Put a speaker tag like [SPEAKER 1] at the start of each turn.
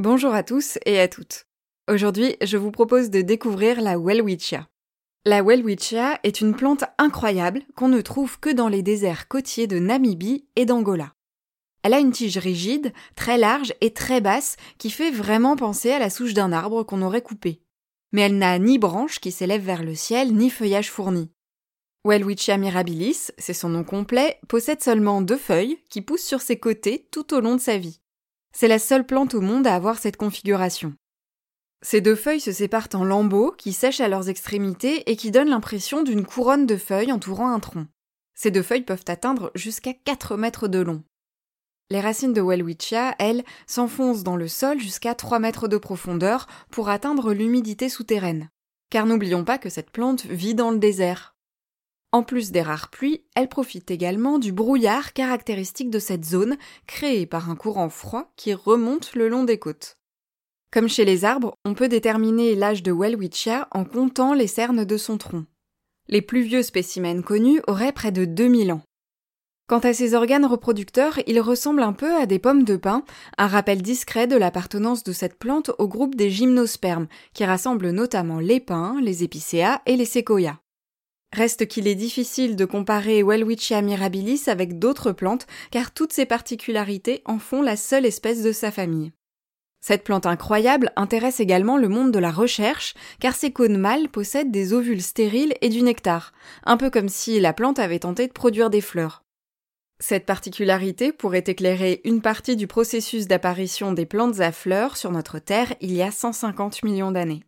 [SPEAKER 1] Bonjour à tous et à toutes. Aujourd'hui, je vous propose de découvrir la Welwitschia. La Welwitschia est une plante incroyable qu'on ne trouve que dans les déserts côtiers de Namibie et d'Angola. Elle a une tige rigide, très large et très basse qui fait vraiment penser à la souche d'un arbre qu'on aurait coupé. Mais elle n'a ni branches qui s'élèvent vers le ciel, ni feuillage fourni. Welwitschia mirabilis, c'est son nom complet, possède seulement deux feuilles qui poussent sur ses côtés tout au long de sa vie. C'est la seule plante au monde à avoir cette configuration. Ces deux feuilles se séparent en lambeaux qui sèchent à leurs extrémités et qui donnent l'impression d'une couronne de feuilles entourant un tronc. Ces deux feuilles peuvent atteindre jusqu'à 4 mètres de long. Les racines de Welwitschia, elles, s'enfoncent dans le sol jusqu'à 3 mètres de profondeur pour atteindre l'humidité souterraine. Car n'oublions pas que cette plante vit dans le désert. En plus des rares pluies, elle profite également du brouillard caractéristique de cette zone, créé par un courant froid qui remonte le long des côtes. Comme chez les arbres, on peut déterminer l'âge de Welwitschia en comptant les cernes de son tronc. Les plus vieux spécimens connus auraient près de 2000 ans. Quant à ses organes reproducteurs, ils ressemblent un peu à des pommes de pin, un rappel discret de l'appartenance de cette plante au groupe des gymnospermes, qui rassemble notamment les pins, les épicéas et les séquoias. Reste qu'il est difficile de comparer Welwitschia mirabilis avec d'autres plantes car toutes ces particularités en font la seule espèce de sa famille. Cette plante incroyable intéresse également le monde de la recherche car ses cônes mâles possèdent des ovules stériles et du nectar, un peu comme si la plante avait tenté de produire des fleurs. Cette particularité pourrait éclairer une partie du processus d'apparition des plantes à fleurs sur notre Terre il y a 150 millions d'années.